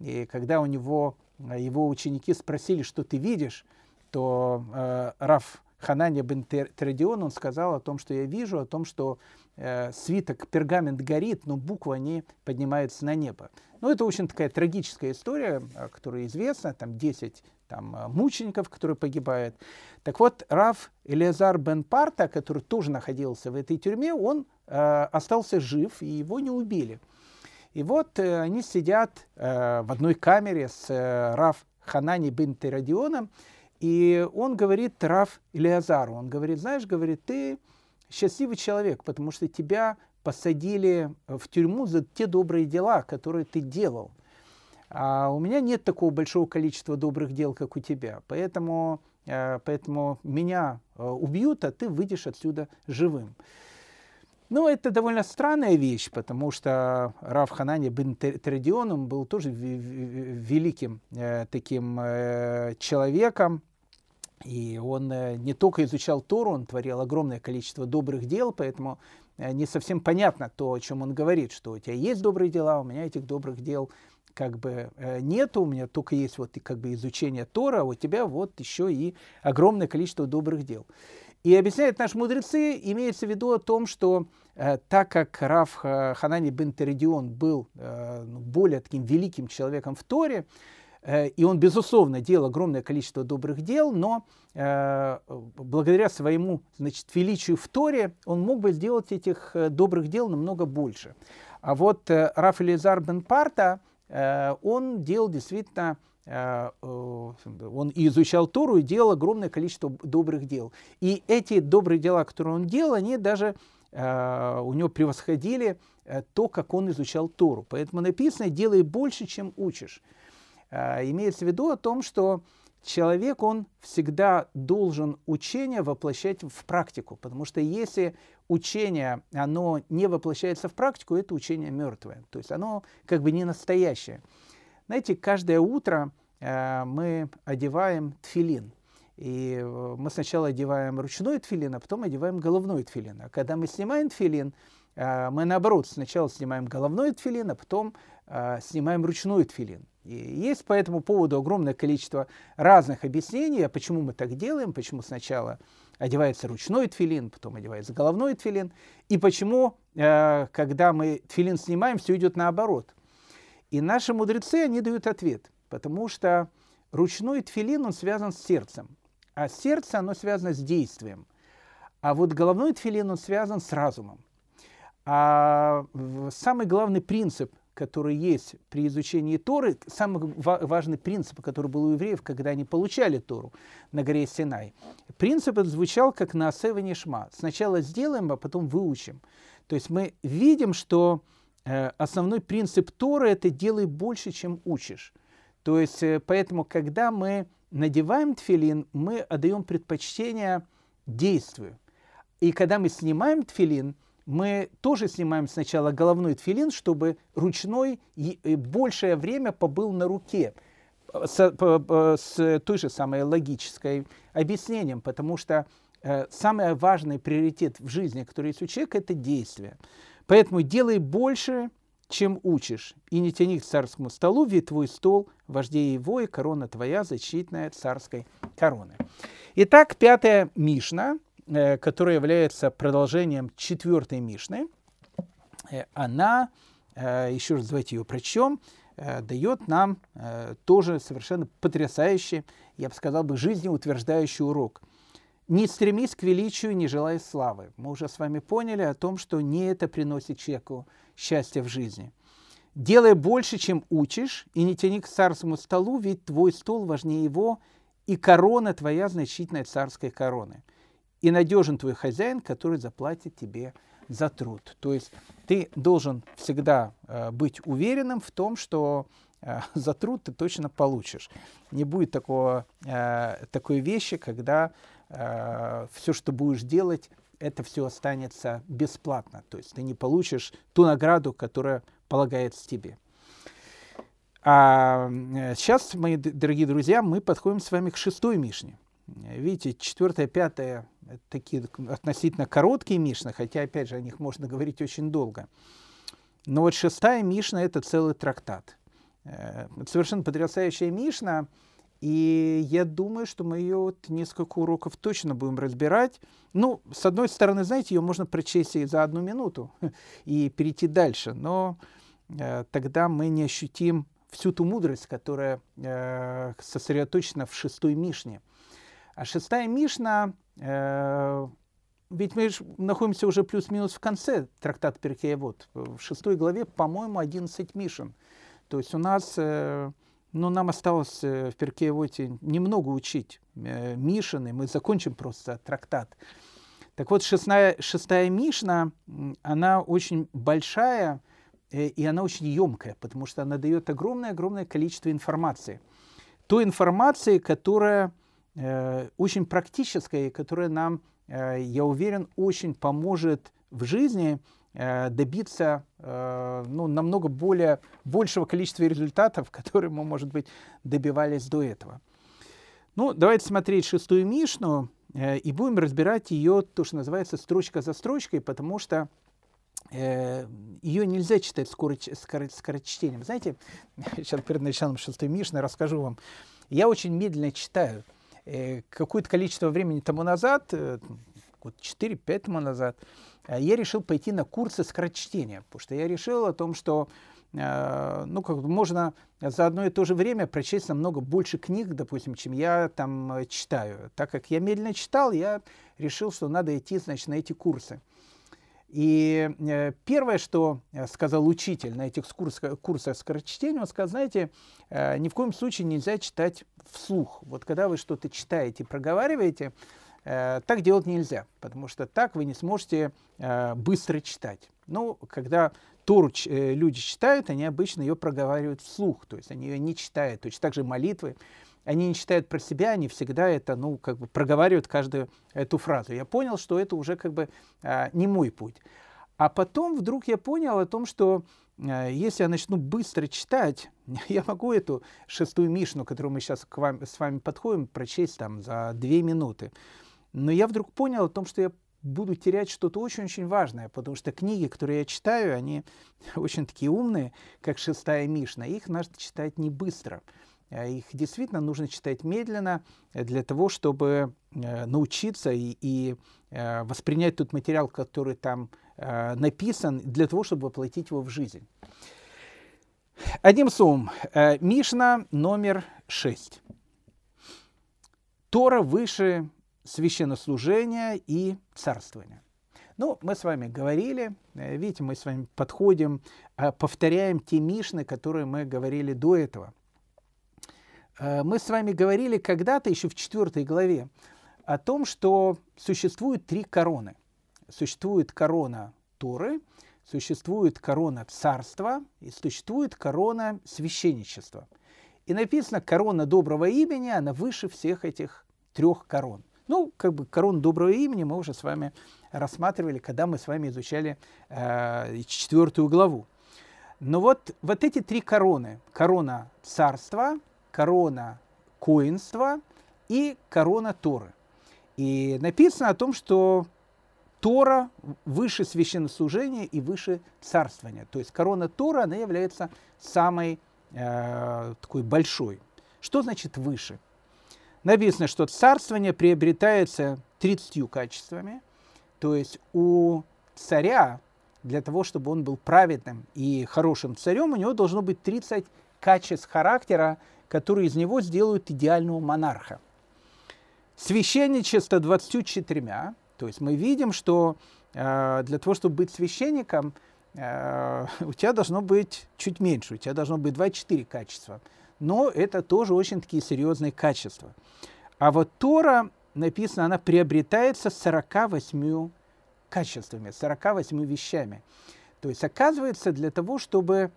И когда у него, э, его ученики спросили, что ты видишь, то э, Раф Ханания бен Традион, он сказал о том, что я вижу, о том, что э, свиток, пергамент горит, но буквы, они поднимаются на небо. Ну, это очень такая трагическая история, которая известна, там 10 там, э, мучеников, которые погибают. Так вот, Раф Элиазар бен Парта, который тоже находился в этой тюрьме, он э, остался жив, и его не убили. И вот э, они сидят э, в одной камере с э, Раф Ханани бен Терадионом, и он говорит Раф Илиазару, он говорит, знаешь, говорит, ты счастливый человек, потому что тебя посадили в тюрьму за те добрые дела, которые ты делал. А у меня нет такого большого количества добрых дел, как у тебя. Поэтому, э, поэтому меня э, убьют, а ты выйдешь отсюда живым. Ну, это довольно странная вещь, потому что Рав Ханани бен Традион был тоже великим э, таким человеком, и он не только изучал Тору, он творил огромное количество добрых дел, поэтому не совсем понятно то, о чем он говорит, что у тебя есть добрые дела, у меня этих добрых дел как бы э, нету, у меня только есть вот как бы изучение Тора, а у тебя вот еще и огромное количество добрых дел. И объясняют наши мудрецы, имеется в виду о том, что э, так как Раф Ханани бен Теридион был э, ну, более таким великим человеком в Торе, Э, и он, безусловно, делал огромное количество добрых дел, но э, благодаря своему значит, величию в Торе он мог бы сделать этих э, добрых дел намного больше. А вот Раф Элизар бен Парта, он делал действительно он и изучал Тору, и делал огромное количество добрых дел. И эти добрые дела, которые он делал, они даже у него превосходили то, как он изучал Тору. Поэтому написано «делай больше, чем учишь». Имеется в виду о том, что человек, он всегда должен учение воплощать в практику, потому что если учение, оно не воплощается в практику, это учение мертвое, то есть оно как бы не настоящее. Знаете, каждое утро э, мы одеваем тфилин, и э, мы сначала одеваем ручной тфилин, а потом одеваем головной тфилин. А когда мы снимаем тфилин, э, мы наоборот сначала снимаем головной тфилин, а потом э, снимаем ручной тфилин. И есть по этому поводу огромное количество разных объяснений, а почему мы так делаем, почему сначала одевается ручной тфилин, потом одевается головной тфилин, и почему, э, когда мы тфилин снимаем, все идет наоборот. И наши мудрецы, они дают ответ, потому что ручной тфилин, он связан с сердцем, а сердце, оно связано с действием. А вот головной тфилин, он связан с разумом. А самый главный принцип который есть при изучении Торы, самый важный принцип, который был у евреев, когда они получали Тору на горе Синай. Принцип этот звучал как на Асева Шма. Сначала сделаем, а потом выучим. То есть мы видим, что э, основной принцип Торы – это делай больше, чем учишь. То есть э, поэтому, когда мы надеваем тфилин, мы отдаем предпочтение действию. И когда мы снимаем тфилин – мы тоже снимаем сначала головной тфилин, чтобы ручной большее время побыл на руке с, с той же самой логической объяснением, потому что э, самый важный приоритет в жизни, который есть у человека, это действие. Поэтому делай больше, чем учишь, и не тяни к царскому столу, ведь твой стол вождей его, и корона твоя защитная царской короны. Итак, пятая Мишна – Э, которая является продолжением четвертой Мишны, э, она, э, еще раз давайте ее прочтем, дает нам тоже совершенно потрясающий, я бы сказал бы, жизнеутверждающий урок. Не стремись к величию, не желай славы. Мы уже с вами поняли о том, что не это приносит человеку счастье в жизни. Делай больше, чем учишь, и не тяни к царскому столу, ведь твой стол важнее его, и корона твоя значительная царской короны и надежен твой хозяин, который заплатит тебе за труд. То есть ты должен всегда э, быть уверенным в том, что э, за труд ты точно получишь. Не будет такого, э, такой вещи, когда э, все, что будешь делать, это все останется бесплатно. То есть ты не получишь ту награду, которая полагается тебе. А сейчас, мои дорогие друзья, мы подходим с вами к шестой Мишне. Видите, четвертая, пятая – такие относительно короткие Мишны, хотя, опять же, о них можно говорить очень долго. Но вот шестая Мишна – это целый трактат. Э, это совершенно потрясающая Мишна, и я думаю, что мы ее вот несколько уроков точно будем разбирать. Ну, с одной стороны, знаете, ее можно прочесть и за одну минуту и перейти дальше, но э, тогда мы не ощутим всю ту мудрость, которая э, сосредоточена в шестой Мишне. А шестая Мишна, э, ведь мы находимся уже плюс-минус в конце трактата Перкея. Вот в шестой главе, по-моему, 11 Мишен. То есть у нас, э, ну, нам осталось э, в Перкеевоте немного учить э, Мишины, мы закончим просто трактат. Так вот, шестая, шестая Мишна, она очень большая, Э, и она очень емкая, потому что она дает огромное-огромное количество информации. Той информации, которая очень практическая, и которая нам, э, я уверен, очень поможет в жизни э, добиться э, ну, намного более, большего количества результатов, которые мы, может быть, добивались до этого. Ну, давайте смотреть шестую Мишну, э, и будем разбирать ее, то, что называется, строчка за строчкой, потому что Э, ее нельзя читать скороч, скоро, скорочтением. Знаете, сейчас перед началом шестой Мишны расскажу вам. Я очень медленно читаю. Э, какое-то количество времени тому назад, э, год 4-5 тому назад, я решил пойти на курсы скорочтения, потому что я решил о том, что ну, как можно за одно и то же время прочесть намного больше книг, допустим, чем я там читаю. Так как я медленно читал, я решил, что надо идти, значит, на эти курсы. И э, первое, что э, сказал учитель на этих курсах, курсах скорочтения, он сказал, знаете, э, ни в коем случае нельзя читать вслух. Вот когда вы что-то читаете, проговариваете, так делать нельзя, потому что так вы не сможете быстро читать. Ну, когда Тору люди читают, они обычно ее проговаривают вслух, то есть они ее не читают, точно так же молитвы они не читают про себя, они всегда это, ну, как бы проговаривают каждую эту фразу. Я понял, что это уже как бы а, не мой путь. А потом вдруг я понял о том, что а, если я начну быстро читать, я могу эту шестую Мишну, которую мы сейчас к вам, с вами подходим, прочесть там за две минуты. Но я вдруг понял о том, что я буду терять что-то очень-очень важное, потому что книги, которые я читаю, они очень такие умные, как шестая Мишна, их надо читать не быстро. Э, их действительно нужно читать медленно э, для того, чтобы э, научиться и, и воспринять тот материал, который там написан, для того, чтобы воплотить его в жизнь. Одним словом, Мишна номер 6. Тора выше священнослужения и царствования. Ну, мы с вами говорили, видите, мы с вами подходим, повторяем те Мишны, которые мы говорили до этого – мы с вами говорили когда-то, еще в четвертой главе, о том, что существует три короны. Существует корона Торы, существует корона царства и существует корона священничества. И написано, корона доброго имени, она выше всех этих трех корон. Ну, как бы корону доброго имени мы уже с вами рассматривали, когда мы с вами изучали э, четвертую главу. Но вот, вот эти три короны, корона царства, корона коинства и корона Торы. И написано о том, что Тора выше священнослужения и выше царствования. То есть корона Тора, она является самой э, такой большой. Что значит выше? Написано, что царствование приобретается 30 качествами. То есть у царя, для того, чтобы он был праведным и хорошим царем, у него должно быть 30 качеств характера, которые из него сделают идеального монарха. Священничество 24, то есть мы видим, что э, для того, чтобы быть священником, э, у тебя должно быть чуть меньше, у тебя должно быть 24 качества. Но это тоже очень такие серьезные качества. А вот Тора, написано, она приобретается 48 качествами, 48 вещами. То есть, оказывается, для того, чтобы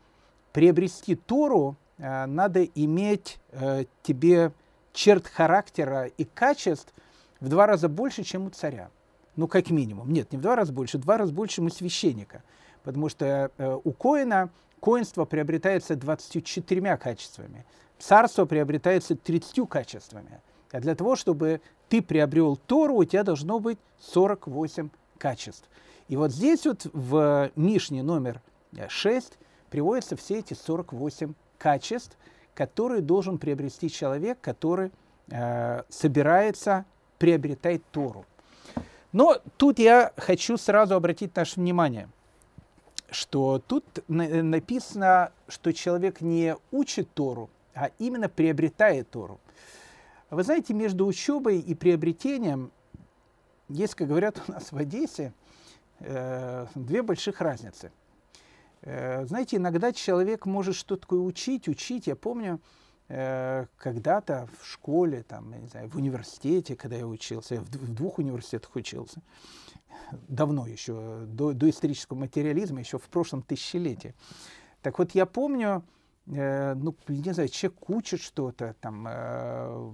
приобрести Тору, надо иметь э, тебе черт характера и качеств в два раза больше, чем у царя. Ну, как минимум. Нет, не в два раза больше, в два раза больше, чем у священника. Потому что э, у коина коинство приобретается 24 качествами. Царство приобретается 30 качествами. А для того, чтобы ты приобрел Тору, у тебя должно быть 48 качеств. И вот здесь вот в Мишне номер 6 приводятся все эти 48 качеств, которые должен приобрести человек, который э, собирается приобретать Тору. Но тут я хочу сразу обратить наше внимание, что тут написано, что человек не учит Тору, а именно приобретает Тору. Вы знаете, между учебой и приобретением есть, как говорят у нас в Одессе, э, две больших разницы. Э, знаете, иногда человек может что-то такое учить, учить. Я помню, э, когда-то в школе, там, не знаю, в университете, когда я учился, я в, двух университетах учился, давно еще, до, до исторического материализма, еще в прошлом тысячелетии. Так вот, я помню, э, ну, не знаю, человек учит что-то, там, э,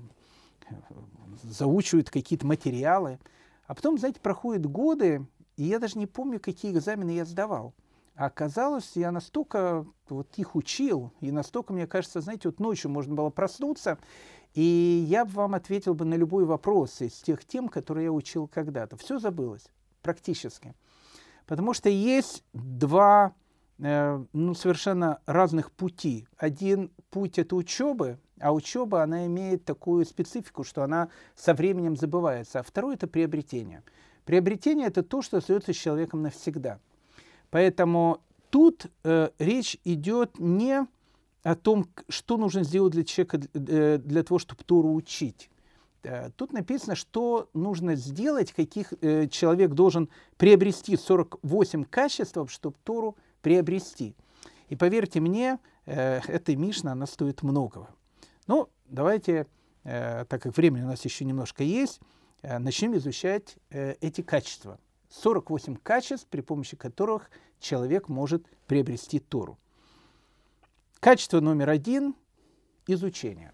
заучивают какие-то материалы, а потом, знаете, проходят годы, и я даже не помню, какие экзамены я сдавал. А оказалось, я настолько вот их учил, и настолько, мне кажется, знаете, вот ночью можно было проснуться, и я бы вам ответил бы на любой вопрос из тех тем, которые я учил когда-то. Все забылось, практически. Потому что есть два э, ну, совершенно разных пути. Один путь – это учебы, а учеба, она имеет такую специфику, что она со временем забывается. А второе – это приобретение. Приобретение – это то, что остается с человеком навсегда. Поэтому тут э, речь идет не о том, что нужно сделать для человека э, для того, чтобы Тору учить. Э, тут написано, что нужно сделать, каких э, человек должен приобрести 48 качеств, чтобы Тору приобрести. И поверьте мне, э, эта Мишна, она стоит многого. Ну, давайте, э, так как времени у нас еще немножко есть, э, начнем изучать эти качества. 48 качеств, при помощи которых человек может приобрести Тору. Качество номер один – изучение.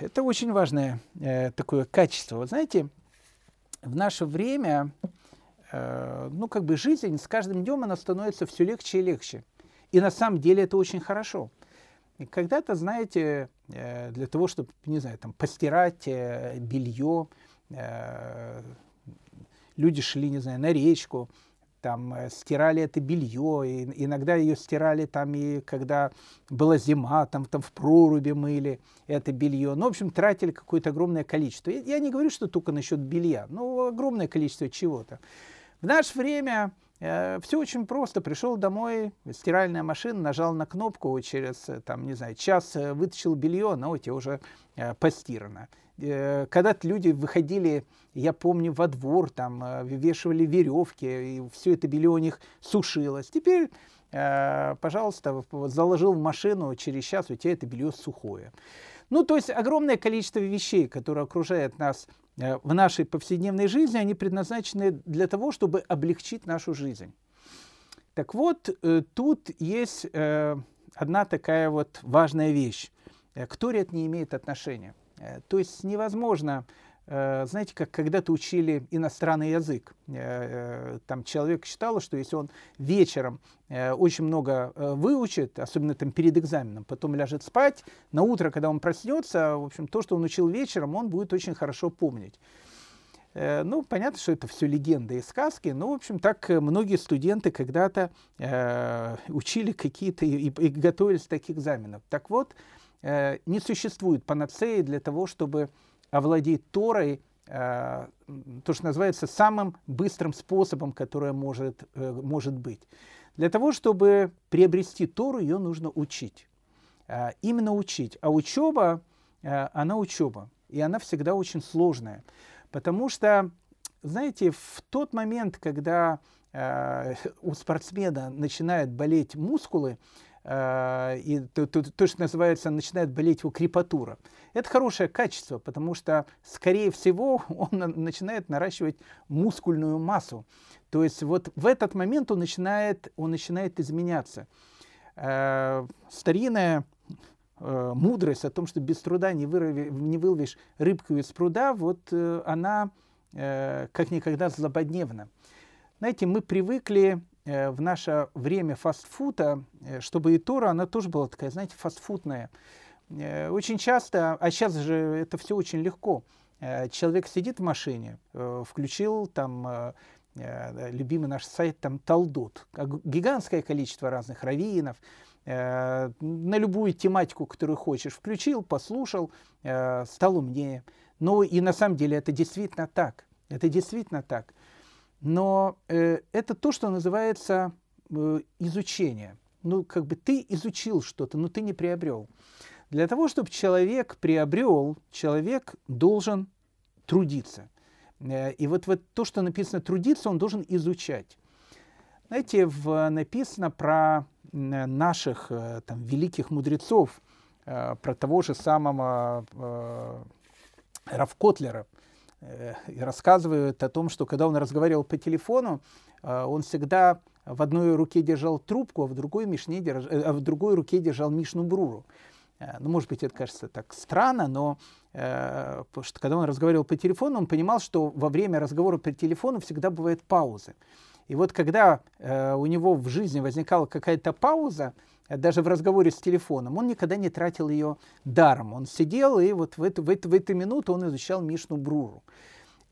Это очень важное э, такое качество. Вы знаете, в наше время, э, ну, как бы жизнь с каждым днем она становится все легче и легче. И на самом деле это очень хорошо. И когда-то, знаете, э, для того, чтобы, не знаю, там, постирать э, белье, э, люди шли, не знаю, на речку, там стирали это белье, и иногда ее стирали там и когда была зима, там, там в проруби мыли это белье. Ну, в общем, тратили какое-то огромное количество. Я не говорю, что только насчет белья, но огромное количество чего-то. В наше время Э, Все очень просто. Пришел домой, стиральная машина, нажал на кнопку, через, э, там, не знаю, час э, вытащил белье, но у тебя уже постирано. Когда-то люди выходили, я помню, во двор, там, вешивали веревки, и все это белье у них сушилось. Теперь, пожалуйста, заложил в машину, через час у тебя это белье сухое. Ну, то есть огромное количество вещей, которые окружают нас Э, в нашей повседневной жизни, они предназначены для того, чтобы облегчить нашу жизнь. Так вот, э, тут есть э, одна такая вот важная вещь. К Торе это не имеет отношения. То есть невозможно Э, знаете, как когда-то учили иностранный язык. Э, э, там человек считал, что если он вечером очень много выучит, особенно там перед экзаменом, потом ляжет спать, на утро, когда он проснется, в общем, то, что он учил вечером, он будет очень хорошо помнить. Ну, понятно, что это все легенды и сказки, но, в общем, так многие студенты когда-то э, учили какие-то и, и готовились к таких экзаменов. Так вот, э, не существует панацеи для того, чтобы овладеть Торой, э, то, что называется самым быстрым способом, которое может, э, может быть. Для того, чтобы приобрести Тору, ее нужно учить. Э, именно учить. А учеба, э, она учеба. И она всегда очень сложная. Потому что, знаете, в тот момент, когда э, у спортсмена начинают болеть мускулы, э, и то, то, то, что называется, начинает болеть его крепатура, это хорошее качество, потому что, скорее всего, он начинает наращивать мускульную массу. То есть вот в этот момент он начинает, он начинает изменяться. Э, старинная э, мудрость о том, что без труда не, вырови, не выловишь рыбку из пруда, вот э, она э, как никогда злободневно. Знаете, мы привыкли э, в наше время фастфуда, э, чтобы и Тора, она тоже была такая, знаете, фастфудная. Э, очень часто, а сейчас же это все очень легко. Э, человек сидит в машине, э, включил там э, э любимый наш сайт там Талдот, гигантское количество разных раввинов, э, на любую тематику, которую хочешь, включил, послушал, э, стал умнее. Ну и на самом деле это действительно так. Это действительно так. Но э, это то, что называется э, изучение. Ну, как бы ты изучил что-то, но ты не приобрел. Для того, чтобы человек приобрел, человек должен трудиться. Э, и вот, вот то, что написано трудиться, он должен изучать. Знаете, в, написано про наших э, там, великих мудрецов, э, про того же самого Равкотлера э, и рассказывают о том, что когда он разговаривал по телефону, э, он всегда в одной руке держал трубку, а в другой, мишне держ... Э, а в другой руке держал Мишну Бруру. Ну, может быть, это кажется так странно, но э, что когда он разговаривал по телефону, он понимал, что во время разговора по телефону всегда бывают паузы. И вот когда э, у него в жизни возникала какая-то пауза, Э, даже в разговоре с телефоном, он никогда не тратил ее даром. Он сидел и вот в эту, в эту, в эту минуту он изучал Мишну Бруру.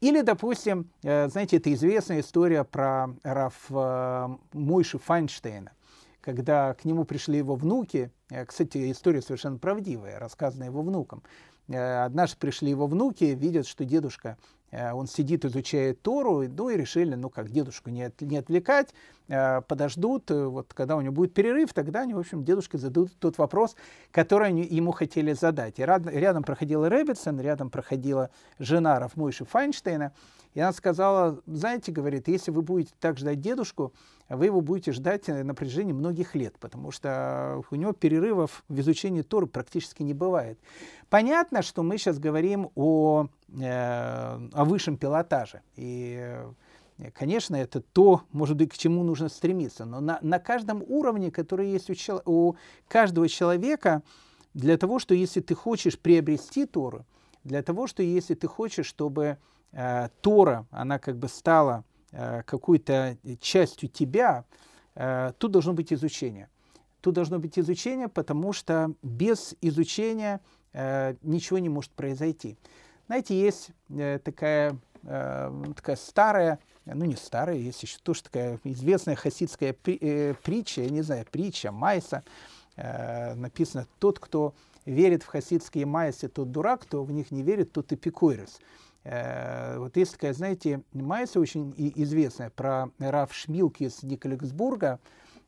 Или, допустим, э, знаете, это известная история про Раф э, Мойши Файнштейна, когда к нему пришли его внуки, кстати, история совершенно правдивая, рассказанная его внукам. Однажды пришли его внуки, видят, что дедушка Э, он сидит, изучает Тору, ну и решили, ну как дедушку не, от, не отвлекать, э, подождут, э, вот когда у него будет перерыв, тогда они, в общем, дедушке зададут тот вопрос, который они ему хотели задать. И рядом, рядом проходила Рэббитсон, рядом проходила жена Рафмойши Файнштейна, и она сказала, знаете, говорит, если вы будете так ждать дедушку, вы его будете ждать на протяжении многих лет, потому что у него перерывов в изучении Торы практически не бывает. Понятно, что мы сейчас говорим о, э, о высшем пилотаже. И, э, конечно, это то, может быть, к чему нужно стремиться. Но на, на каждом уровне, который есть у, у каждого человека, для того, что если ты хочешь приобрести Тору, для того, что если ты хочешь, чтобы э, Тора, она как бы стала э, какой-то частью тебя, э, тут должно быть изучение. Тут должно быть изучение, потому что без изучения э, ничего не может произойти. Знаете, есть э, такая, э, такая старая, ну не старая, есть еще тоже такая известная хасидская при, притча, я не знаю, притча Майса, э, написано «Тот, кто верит в хасидские майсы, тот дурак, кто в них не верит, тот эпикурис». Э, вот есть такая, знаете, майса очень известная про Раф Шмилки из Николексбурга,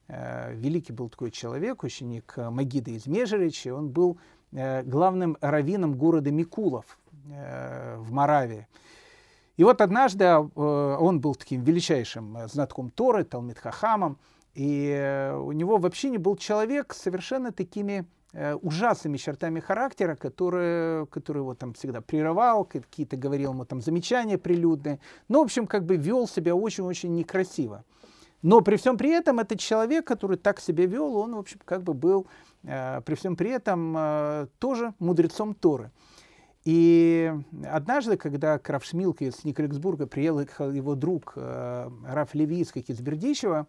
великий был такой человек, ученик Магида из Межерича, он был главным раввином города Микулов э, в Моравии. И вот однажды э, он был таким величайшим знатком Торы, Талмит Хахамом, и у него вообще не был человек с совершенно такими ужасными чертами характера, которые, которые его там всегда прерывал, какие-то говорил ему там замечания прилюдные. Ну, в общем, как бы вел себя очень-очень некрасиво. Но при всем при этом этот человек, который так себя вел, он, в общем, как бы был Э, при всем при этом э, тоже мудрецом Торы. И однажды, когда к Равшмилке из Николексбурга приехал его друг э, Раф Левийский из Бердичева,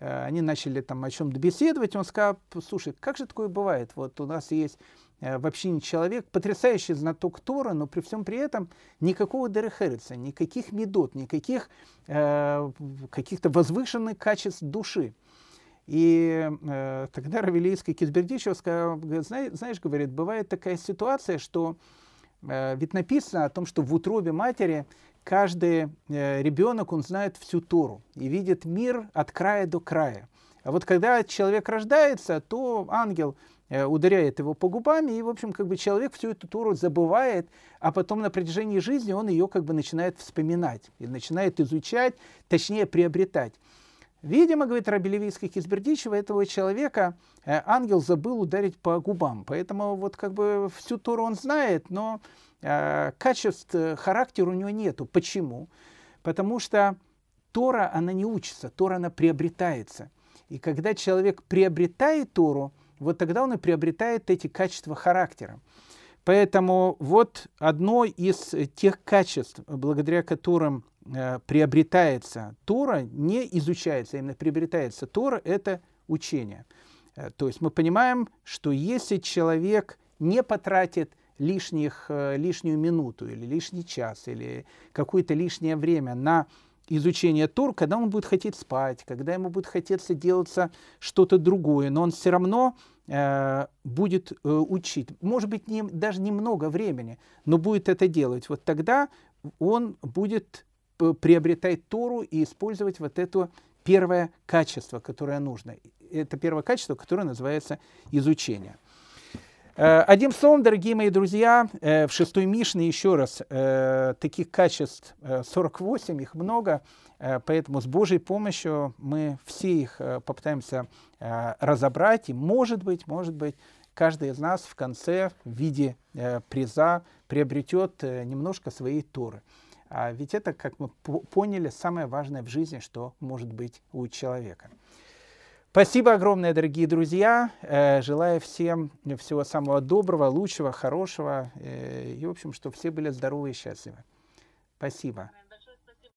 они начали там о чем-то беседовать, он сказал, слушай, как же такое бывает? Вот у нас есть в общине человек, потрясающий знаток Тора, но при всем при этом никакого Дерехерица, никаких медот, никаких э, каких-то возвышенных качеств души. И э, тогда Равелийский Кизбердичев сказал, знаешь, говорит, бывает такая ситуация, что э, ведь написано о том, что в утробе матери каждый э, ребенок, он знает всю Тору и видит мир от края до края. А вот когда человек рождается, то ангел э, ударяет его по губам, и, в общем, как бы человек всю эту Тору забывает, а потом на протяжении жизни он ее как бы начинает вспоминать и начинает изучать, точнее приобретать. Видимо, говорит Раби Левийский Кизбердичева, этого человека э, ангел забыл ударить по губам. Поэтому вот как бы всю Тору он знает, но э, качеств э, характера у него нету. Почему? Потому что Тора, она не учится, Тора, она приобретается. И когда человек приобретает Тору, вот тогда он и приобретает эти качества характера. Поэтому вот одно из тех качеств, благодаря которым э, приобретается Тора, не изучается, а именно приобретается Тора, это учение. Э, то есть мы понимаем, что если человек не потратит лишних, э, лишнюю минуту или лишний час или какое-то лишнее время на изучение Тур, когда он будет хотеть спать, когда ему будет хотеться делаться что-то другое, но он все равно будет учить. Может быть, не, даже немного времени, но будет это делать. Вот тогда он будет приобретать Тору и использовать вот это первое качество, которое нужно. Это первое качество, которое называется изучение. Э, одним словом, дорогие мои друзья, э, в шестой Мишне еще раз э, таких качеств 48, их много, поэтому с Божьей помощью мы все их попытаемся разобрать, и может быть, может быть, каждый из нас в конце в виде приза приобретет немножко своей Торы. А ведь это, как мы поняли, самое важное в жизни, что может быть у человека. Спасибо огромное, дорогие друзья. Э, желаю всем всего самого доброго, лучшего, хорошего. Э, и, в общем, чтобы все были здоровы и счастливы. Спасибо.